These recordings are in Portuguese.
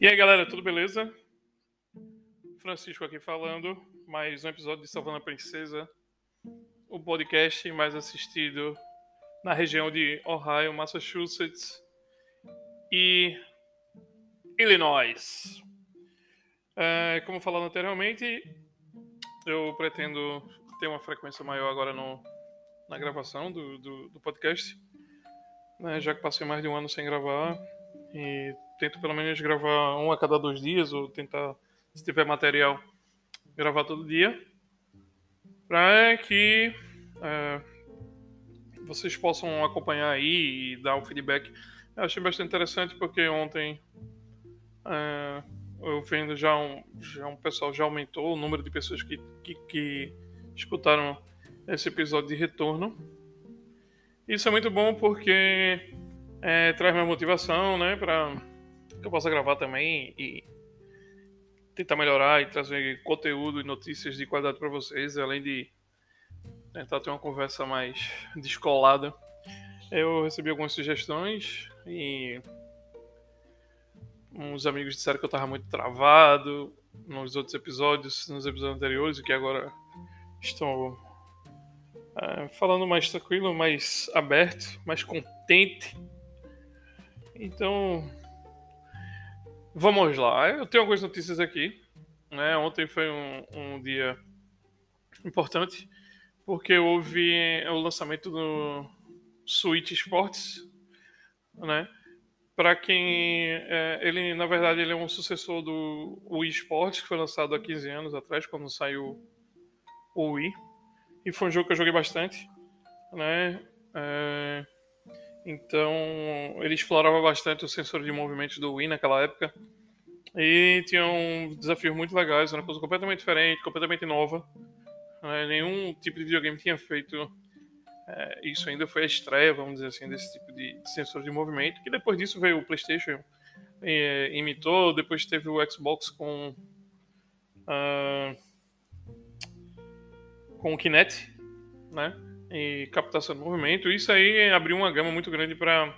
E aí, galera, tudo beleza? Francisco aqui falando, mais um episódio de Salvando a Princesa, o podcast mais assistido na região de Ohio, Massachusetts e Illinois. É, como falado anteriormente, eu pretendo ter uma frequência maior agora no, na gravação do, do, do podcast, né, já que passei mais de um ano sem gravar e tento pelo menos gravar um a cada dois dias, ou tentar, se tiver material, gravar todo dia, para que é, vocês possam acompanhar aí e dar o feedback. Eu achei bastante interessante porque ontem é, eu vendo já um, já um pessoal já aumentou o número de pessoas que, que, que escutaram esse episódio de retorno. Isso é muito bom porque é, traz minha motivação, né, para que eu possa gravar também e tentar melhorar e trazer conteúdo e notícias de qualidade para vocês, além de tentar ter uma conversa mais descolada. Eu recebi algumas sugestões e uns amigos disseram que eu estava muito travado nos outros episódios, nos episódios anteriores, e que agora estou é, falando mais tranquilo, mais aberto, mais contente. Então, Vamos lá, eu tenho algumas notícias aqui. Né? Ontem foi um, um dia importante porque houve o lançamento do Switch Sports, né? Para quem é, ele na verdade ele é um sucessor do Wii Sports que foi lançado há 15 anos atrás quando saiu o Wii e foi um jogo que eu joguei bastante, né? É, então, ele explorava bastante o sensor de movimento do Wii naquela época. E tinha um desafios muito legais, era uma coisa completamente diferente, completamente nova. É, nenhum tipo de videogame tinha feito é, isso ainda foi a estreia, vamos dizer assim, desse tipo de, sensor de movimento. Que depois disso veio o PlayStation, é, imitou, depois teve o Xbox com uh, com o Kinect, né? E captação de movimento. Isso aí abriu uma gama muito grande para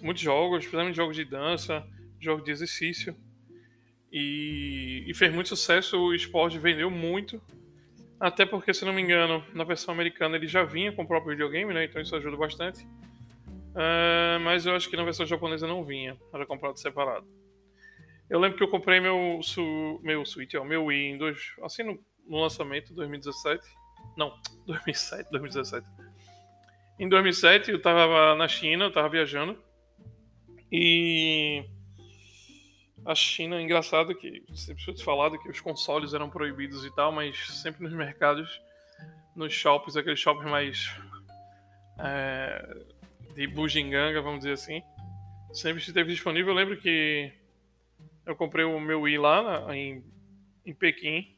muitos jogos, principalmente jogos de dança, jogos de exercício. E, e, fez muito sucesso, o esporte vendeu muito. Até porque, se não me engano, na versão americana ele já vinha com o próprio videogame, né? Então isso ajuda bastante. Uh, mas eu acho que na versão japonesa não vinha, era comprado separado. Eu lembro que eu comprei meu, su, meu Switch, ó, meu Wii assim no, no lançamento, 2017. Não, 2007, 2017. Em 2007 eu estava na China, eu estava viajando. E a China, engraçado que sempre foi falado que os consoles eram proibidos e tal, mas sempre nos mercados, nos shoppings, aqueles shoppings mais é, de bujinganga, vamos dizer assim, sempre esteve disponível. Eu lembro que eu comprei o meu Wii lá em, em Pequim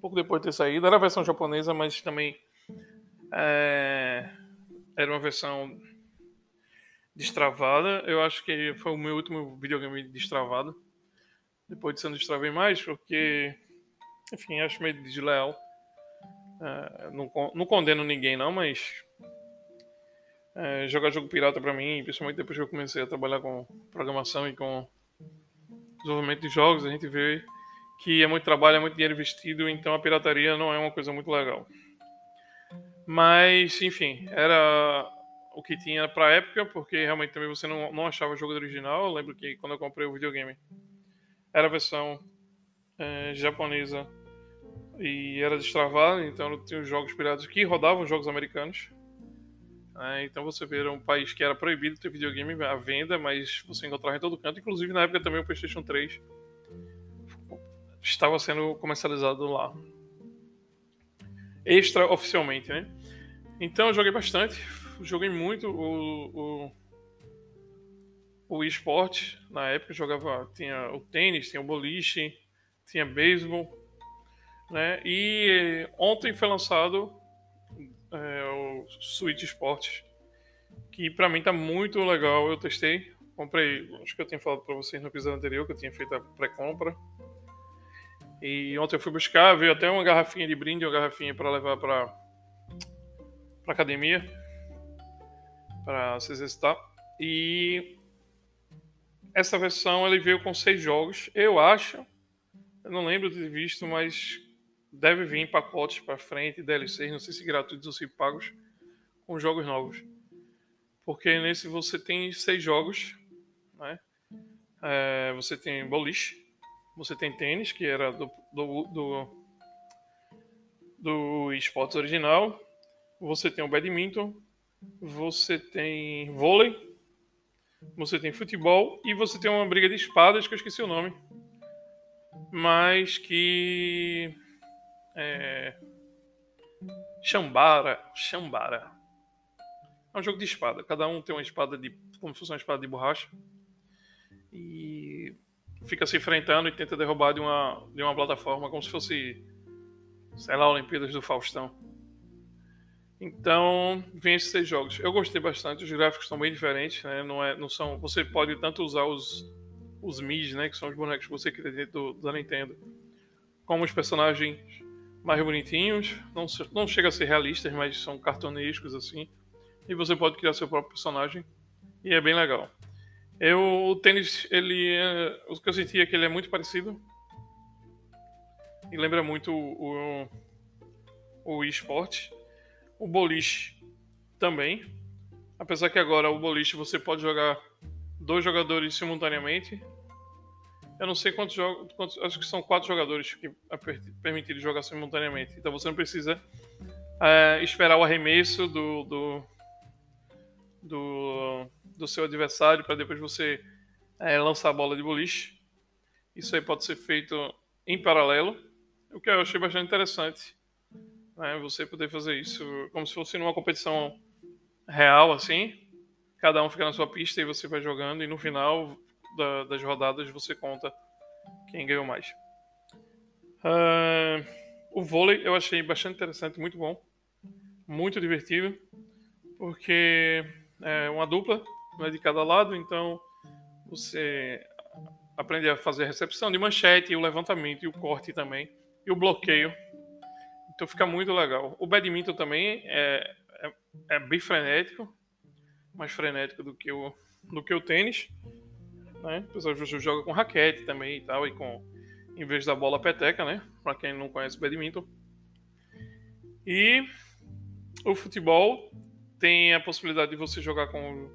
pouco depois de ter saído. Era a versão japonesa, mas também é, era uma versão destravada. Eu acho que foi o meu último videogame destravado. Depois disso eu não destravei mais, porque, enfim, acho meio desleal. É, não, não condeno ninguém não, mas é, jogar jogo pirata para mim, principalmente depois que eu comecei a trabalhar com programação e com desenvolvimento de jogos, a gente vê que é muito trabalho, é muito dinheiro investido, então a pirataria não é uma coisa muito legal. Mas, enfim, era o que tinha pra época, porque realmente também você não, não achava o jogo original. Eu lembro que quando eu comprei o videogame era a versão é, japonesa e era destravada, então tinha os jogos piratas que rodavam jogos americanos. É, então você vê, era um país que era proibido ter videogame à venda, mas você encontrava em todo canto, inclusive na época também o PlayStation 3 estava sendo comercializado lá. Extraoficialmente, né? Então eu joguei bastante, joguei muito o, o, o esporte. Na época jogava, tinha o tênis, tinha o boliche, tinha beisebol, né? E ontem foi lançado é, o Switch Sports, que para mim tá muito legal. Eu testei, comprei, acho que eu tinha falado para vocês no episódio anterior que eu tinha feito a pré-compra. E ontem eu fui buscar, veio até uma garrafinha de brinde, uma garrafinha para levar para para academia para se exercitar. E essa versão ele veio com seis jogos. Eu acho, eu não lembro de ter visto, mas deve vir em pacotes para frente, DLCs, não sei se gratuitos ou se pagos, com jogos novos. Porque nesse você tem seis jogos, né? É, você tem boliche, você tem tênis, que era do, do, do, do esportes original, você tem o badminton, você tem vôlei, você tem futebol. E você tem uma briga de espadas que eu esqueci o nome, mas que é Chambara, Chambara. É um jogo de espada. Cada um tem uma espada de como se fosse uma espada de borracha. E fica se enfrentando e tenta derrubar de uma de uma plataforma como se fosse sei lá, Olimpíadas do Faustão. Então, vem esses seis jogos. Eu gostei bastante, os gráficos estão bem diferentes, né? Não, é, não são, você pode tanto usar os, os Mis, né? Que são os bonecos que você cria dentro do, da Nintendo, como os personagens mais bonitinhos. Não, não chega a ser realistas, mas são cartunescos assim. E você pode criar seu próprio personagem. E é bem legal. Eu, o tênis, ele é, o que eu senti é que ele é muito parecido. E lembra muito o, o, o eSport o boliche também. Apesar que agora o boliche você pode jogar dois jogadores simultaneamente. Eu não sei quantos jogos. Quantos, acho que são quatro jogadores que é permitido jogar simultaneamente. Então você não precisa é, esperar o arremesso do, do, do, do seu adversário para depois você é, lançar a bola de boliche. Isso aí pode ser feito em paralelo, o que eu achei bastante interessante né? Você poder fazer isso como se fosse numa competição real, assim. Cada um fica na sua pista e você vai jogando, e no final da, das rodadas você conta quem ganhou mais. Uh, o vôlei eu achei bastante interessante, muito bom, muito divertido, porque é uma dupla né, de cada lado, então você aprende a fazer a recepção de manchete, o levantamento e o corte também, e o bloqueio então fica muito legal. O badminton também é, é, é, bem frenético, mais frenético do que o, do que o tênis. Né? O pessoal joga com raquete também e tal, e com em vez da bola peteca, né? Para quem não conhece badminton. E o futebol tem a possibilidade de você jogar com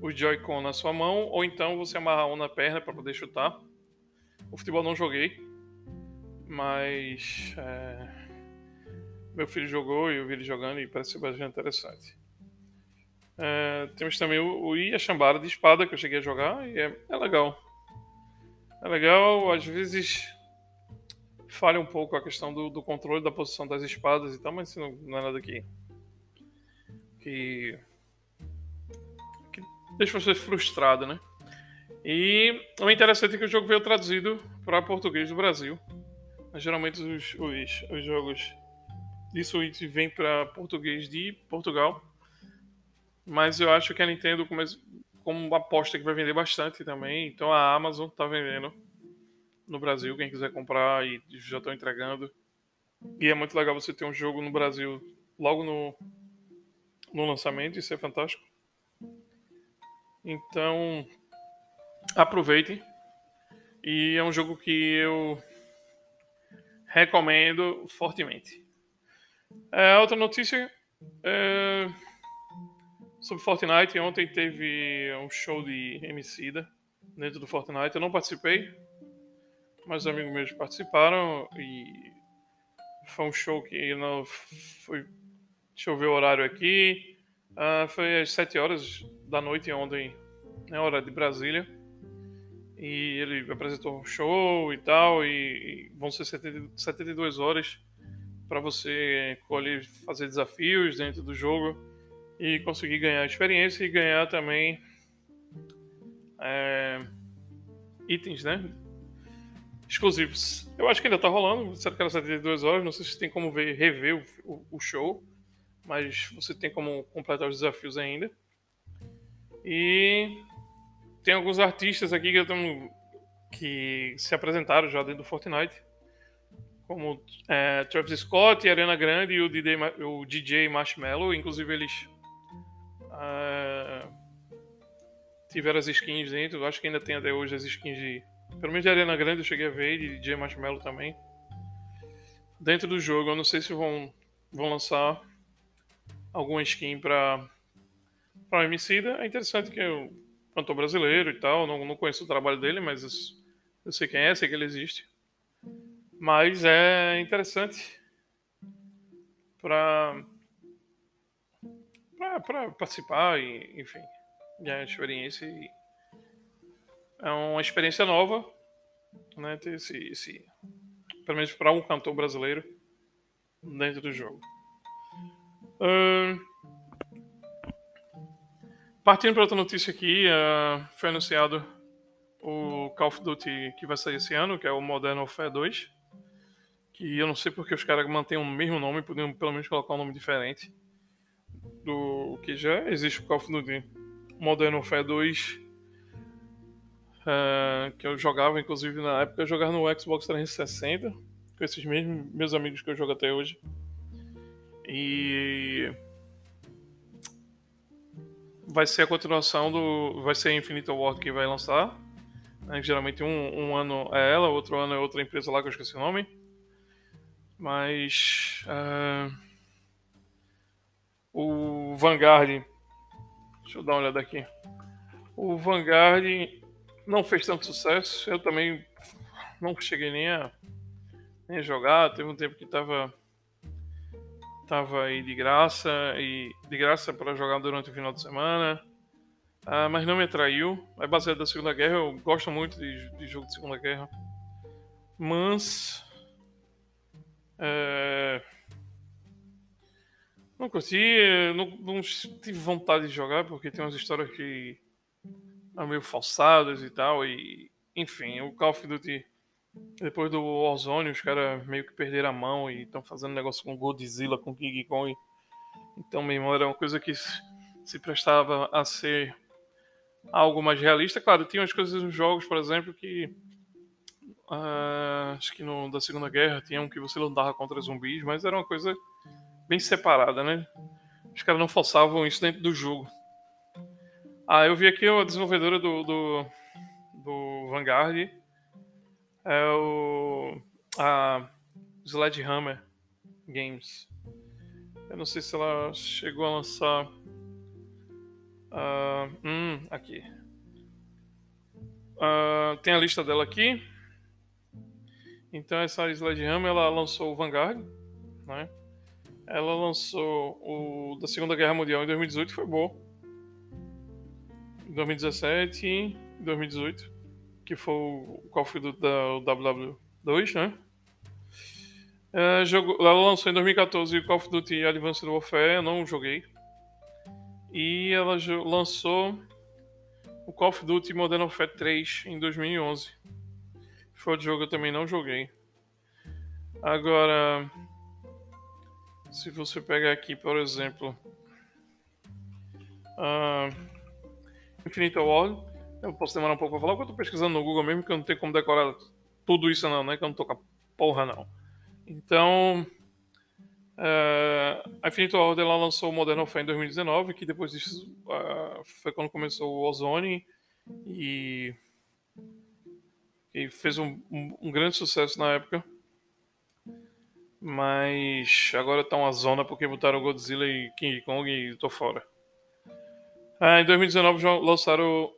o Joy-Con na sua mão, ou então você amarrar um na perna para poder chutar. O futebol não joguei, mas é, meu filho jogou e eu vi ele jogando e parece bastante interessante. É, temos também o, o Ia Chambara de espada que eu cheguei a jogar e é, é legal. É legal, às vezes falha um pouco a questão do, do, controle da posição das espadas e tal, mas não, não é nada que, que deixa você frustrado, né? E o interessante é que o jogo veio traduzido para português do Brasil. Geralmente os, os, os jogos de Switch vem para português de Portugal. Mas eu acho que a Nintendo, como, como aposta que vai vender bastante também, então a Amazon está vendendo no Brasil. Quem quiser comprar e já estão entregando. E é muito legal você ter um jogo no Brasil logo no, no lançamento, isso é fantástico. Então, aproveitem. E é um jogo que eu recomendo fortemente. É, outra notícia é, sobre Fortnite. Ontem teve um show de Emicida dentro do Fortnite. Eu não participei, mas amigos meus participaram e foi um show que não foi. Deixa eu ver o horário aqui. Uh, foi às 7 horas da noite ontem, né, hora de Brasília. E ele apresentou um show e tal, e, e vão ser 70, 72 horas para você colher, fazer desafios dentro do jogo e conseguir ganhar experiência e ganhar também é, itens, né? Exclusivos. Eu acho que ainda tá rolando, cerca que era 72 horas, não sei se tem como ver, rever o, o, o show, mas você tem como completar os desafios ainda. E tem alguns artistas aqui que, que se apresentaram já dentro do Fortnite como é, Travis Scott, Ariana Grande e o DJ, o DJ Marshmello. Inclusive, eles. Uh, tiveram as skins dentro. Acho que ainda tem até hoje as skins de. Pelo menos de Arena Grande eu cheguei a ver, e de J Marshmallow também. Dentro do jogo, eu não sei se vão, vão lançar alguma skin pra, pra Emicida. É interessante que eu cantor brasileiro e tal, não, não conheço o trabalho dele, mas eu, eu sei quem é, sei que ele existe. Mas é interessante para para participar e enfim ganhar experiência e é uma experiência nova né ter esse, esse pelo menos para um cantor brasileiro dentro do jogo partindo para outra notícia aqui uh, foi anunciado o Call of Duty que vai sair esse ano que é o Modern Warfare 2 que eu não sei porque os caras mantêm o mesmo nome, podiam pelo menos colocar um nome diferente do que já existe o Call of Duty Modern Warfare 2, uh, que eu jogava, inclusive na época, eu jogava no Xbox 360, com esses mesmos meus amigos que eu jogo até hoje. E vai ser a continuação do. Vai ser Infinite Ward que vai lançar. Né? Geralmente um, um ano é ela, outro ano é outra empresa lá que eu esqueci o nome. Mas. Uh, o Vanguard. Deixa eu dar uma olhada aqui. O Vanguard não fez tanto sucesso. Eu também não cheguei nem a, nem a jogar. Teve um tempo que tava. Tava aí de graça e de graça para jogar durante o final de semana. Uh, mas não me atraiu. É baseado da Segunda Guerra. Eu gosto muito de, de jogo de Segunda Guerra. Mas é... Não curti, não, não, tive vontade de jogar porque tem umas histórias que são meio falsadas e tal. E enfim, o Call of Duty, depois do Warzone, os caras meio que perderam a mão e estão fazendo negócio com Godzilla, com King Kong. Então, meu irmão, era uma coisa que se prestava a ser algo mais realista. Claro, tinha umas coisas nos jogos, por exemplo, que Uh, acho que no da Segunda Guerra tinha um que você lutava contra zumbis, mas era uma coisa bem separada, né? Os caras não forçavam isso dentro do jogo. Ah, eu vi aqui a desenvolvedora do, do, do Vanguard. É o. A Sledgehammer Games. Eu não sei se ela chegou a lançar. Uh, hum, aqui. Uh, tem a lista dela aqui. Então essa Sledgehammer ela lançou o Vanguard, né? Ela lançou o da Segunda Guerra Mundial em 2018, foi. Em 2017 e 2018, que foi o Call of Duty da WW2, né? É, ela lançou em 2014 o Call of Duty Advanced Warfare, eu não joguei. E ela lançou o Call of Duty Modern Warfare 3 em 2011. Foi o jogo eu também não joguei. Agora, se você pegar aqui, por exemplo, uh, Infinite World, eu posso demorar um pouco pra falar, porque eu tô pesquisando no Google mesmo, que eu não tenho como decorar tudo isso não, né? Que eu não tô com a porra não. Então, uh, a Infinite World ela lançou o Modern Warfare em 2019, que depois disso uh, foi quando começou o Ozone e e fez um, um, um, grande sucesso na época. Mas agora tá uma zona porque botaram Godzilla e King Kong e tô fora. Ah, em 2019 já lançaram,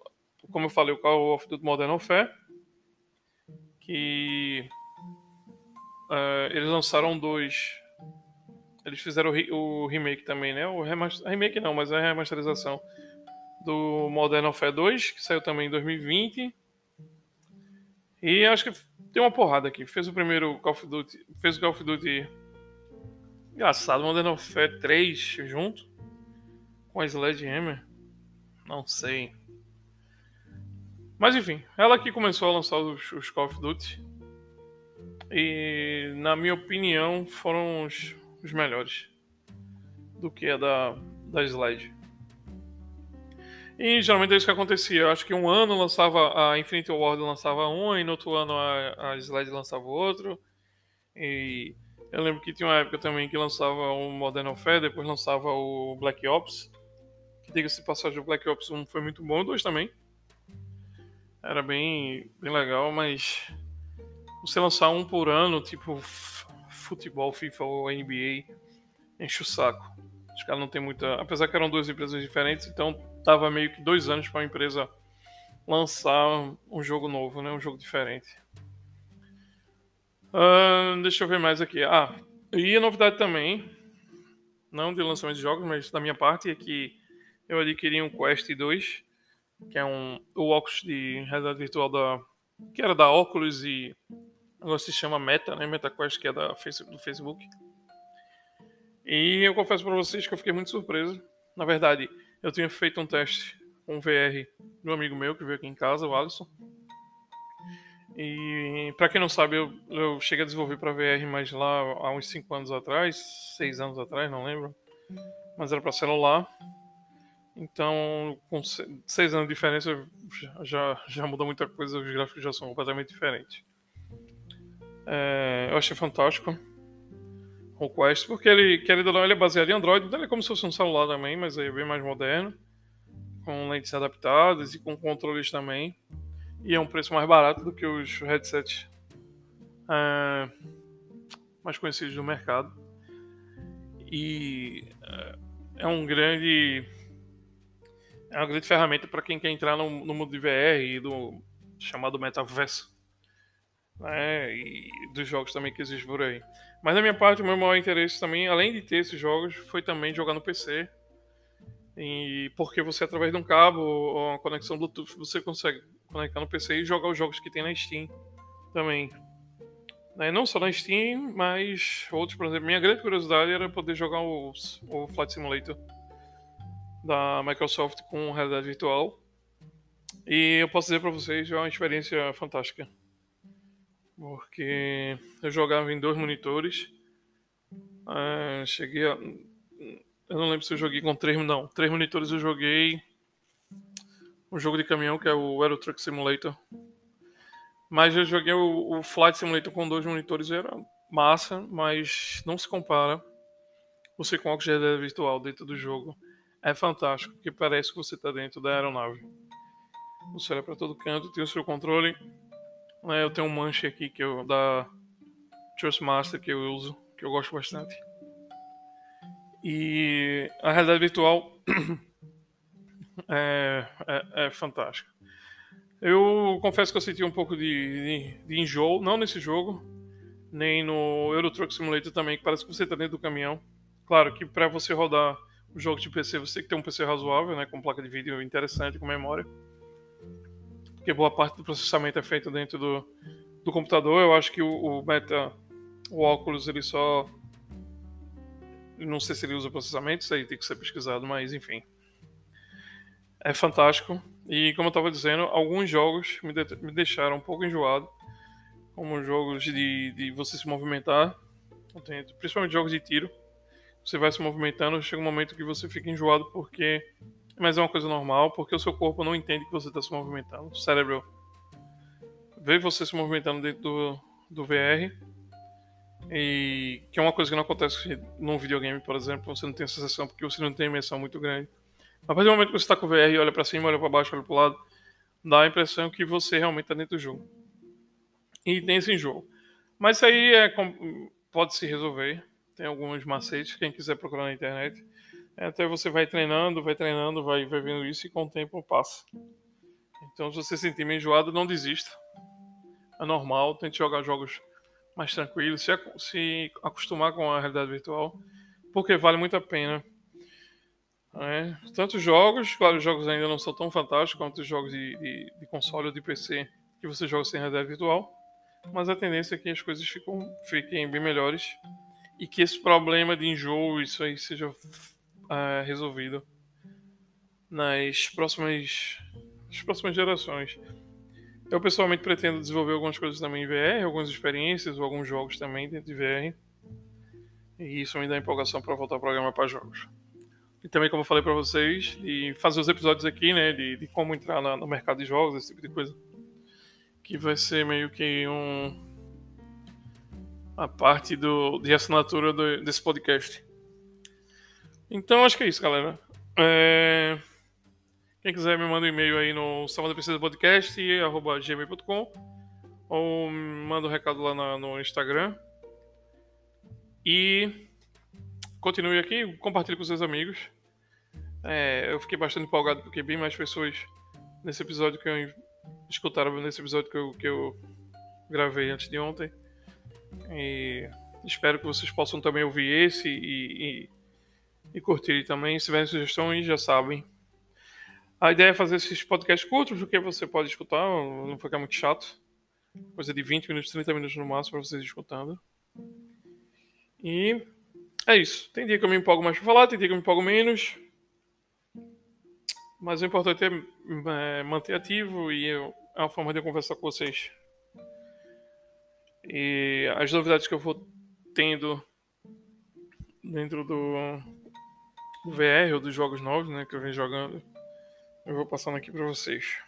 como eu falei, o Call of Duty Modern Warfare. Que uh, eles lançaram dois. Eles fizeram o, o remake também, né? O remake não, mas é a remasterização do Modern Warfare 2, que saiu também em 2020. E acho que tem uma porrada aqui. Fez o primeiro Call of Duty. Fez o Call of Duty. Engraçado, Modern Warfare 3 junto. Com a Sledgehammer. Não sei. Mas enfim, ela que começou a lançar os, os Call of Duty. E na minha opinião foram os, os melhores. Do que a da, da Slide. E geralmente é isso que acontecia. Eu acho que um ano lançava a Infinity Ward lançava um, e no outro ano a, a Slide lançava outro. E eu lembro que tinha uma época também que lançava o Modern Warfare, depois lançava o Black Ops, Diga-se de passagem, o Black Ops 1 foi muito bom, o 2 também. Era bem, bem legal, mas você lançar um por ano, tipo futebol, FIFA ou NBA, enche o saco. Os caras não tem muita. Apesar que eram duas empresas diferentes, então tava meio que dois anos para uma empresa lançar um jogo novo, né? Um jogo diferente. Uh, deixa eu ver mais aqui. Ah, e a novidade também, não de lançamento de jogos, mas da minha parte, é que eu adquiri um Quest 2 que é um o óculos de realidade virtual da que era da Oculus e agora se chama Meta, né? MetaQuest, que é da do Facebook. E eu confesso para vocês que eu fiquei muito surpreso. Na verdade, eu tinha feito um teste com VR um amigo meu que veio aqui em casa, o Alisson. E para quem não sabe, eu, eu cheguei a desenvolver para VR, mas lá há uns 5 anos atrás, 6 anos atrás, não lembro. Mas era para celular. Então, com seis anos de diferença, já, já muda muita coisa, os gráficos já são completamente diferentes. É, eu achei fantástico o Quest, porque ele, querendo ou não, ele é baseado em Android, então ele é como se fosse um celular também, mas é bem mais moderno, com lentes adaptadas e com controles também. E é um preço mais barato do que os headsets é, mais conhecidos do mercado. E é, é um grande é uma grande ferramenta para quem quer entrar no, no, mundo de VR e do chamado metaverso. Né? E dos jogos também que existem por aí. Mas da minha parte, o meu maior interesse também, além de ter esses jogos, foi também jogar no PC. E porque você, através de um cabo ou uma conexão Bluetooth, você consegue conectar no PC e jogar os jogos que tem na Steam também. Né? Não só na Steam, mas outros, por exemplo. Minha grande curiosidade era poder jogar o, o Flight Simulator da Microsoft com realidade virtual. E eu posso dizer para vocês, é uma experiência fantástica. Porque eu jogava em dois monitores. Uh, cheguei a. Eu não lembro se eu joguei com três. Não, três monitores eu joguei um jogo de caminhão que é o Euro Truck Simulator. Mas eu joguei o, o Flight Simulator com dois monitores era massa, mas não se compara você com óculos de realidade virtual dentro do jogo é fantástico, porque parece que você está dentro da aeronave. Você olha para todo canto, tem o seu controle. Né, eu tenho um manche aqui que eu da Trustmaster que eu uso, que eu gosto bastante. E a realidade virtual é, é, é fantástica. Eu confesso que eu senti um pouco de, de, de enjoo, não nesse jogo, nem no Euro Truck Simulator também, que parece que você está dentro do caminhão. Claro que para você rodar jogo de PC você tem que ter um PC razoável, né, com placa de vídeo interessante, com memória. Porque boa parte do processamento é feito dentro do, do computador. Eu acho que o, o Meta, o óculos, ele só. Não sei se ele usa processamento, isso aí tem que ser pesquisado, mas enfim. É fantástico. E como eu estava dizendo, alguns jogos me, de, me deixaram um pouco enjoado. Como jogos de, de você se movimentar, principalmente jogos de tiro você vai se movimentando, chega um momento que você fica enjoado porque. Mas é uma coisa normal, porque o seu corpo não entende que você está se movimentando. O cérebro vê você se movimentando dentro do, do VR. E que é uma coisa que não acontece num videogame, por exemplo, você não tem a sensação porque você não tem imersão muito grande. A partir do momento que você está com o VR olha para cima, olha para baixo, olha para o lado, dá a impressão que você realmente está dentro do jogo. E tem esse enjoo. Mas isso aí é, pode se resolver tem alguns macetes, quem quiser procurar na internet. É, até você vai treinando, vai treinando, vai, vai vendo isso e com o tempo passa. Então, se você se sentir meio enjoado, não desista. É normal, tente jogar jogos mais tranquilos, se, se acostumar com a realidade virtual, porque vale muito a pena. É, tantos jogos, claro, os jogos ainda não são tão fantásticos quanto os jogos de, de, de console ou de PC que você joga sem realidade virtual, mas a tendência é que as coisas ficam, fiquem bem melhores e que esse problema de enjoo, isso aí seja uh, resolvido nas próximas, nas próximas gerações. Eu pessoalmente pretendo desenvolver algumas coisas também em VR, algumas experiências ou alguns jogos também dentro de VR. E isso me dá empolgação para voltar ao programa para jogos. E também, como eu falei para vocês, de fazer os episódios aqui, né, de, de como entrar na, no mercado de jogos, esse tipo de coisa. Que vai ser meio que um, a parte do, de assinatura do, desse podcast. Então acho que é isso, galera. É... Quem quiser me manda um e-mail aí no salvadorprecisa.podcast.gmail.com ou manda um recado lá no, no Instagram. E continue aqui, compartilhe com seus amigos. É, eu fiquei bastante empolgado porque bem mais pessoas nesse episódio que eu escutaram nesse episódio que eu, que eu gravei antes de ontem. E espero que vocês possam também ouvir esse e, e, e também. Se tiverem sugestões, já sabem. A ideia é fazer esses podcasts curtos, porque você pode escutar, não ficar muito chato. Coisa de 20 minutos, 30 minutos no máximo para vocês escutando. E é isso. Tem dia que eu me empolgo mais para falar, tem dia que eu me empolgo menos. Mas o importante é, é manter ativo e é uma forma de eu conversar com vocês. E as novidades que eu vou tendo dentro do, do VR ou dos jogos novos, né, que eu venho jogando, eu vou passando aqui para vocês.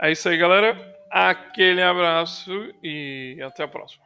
É isso aí, galera. Aquele abraço e até a próxima.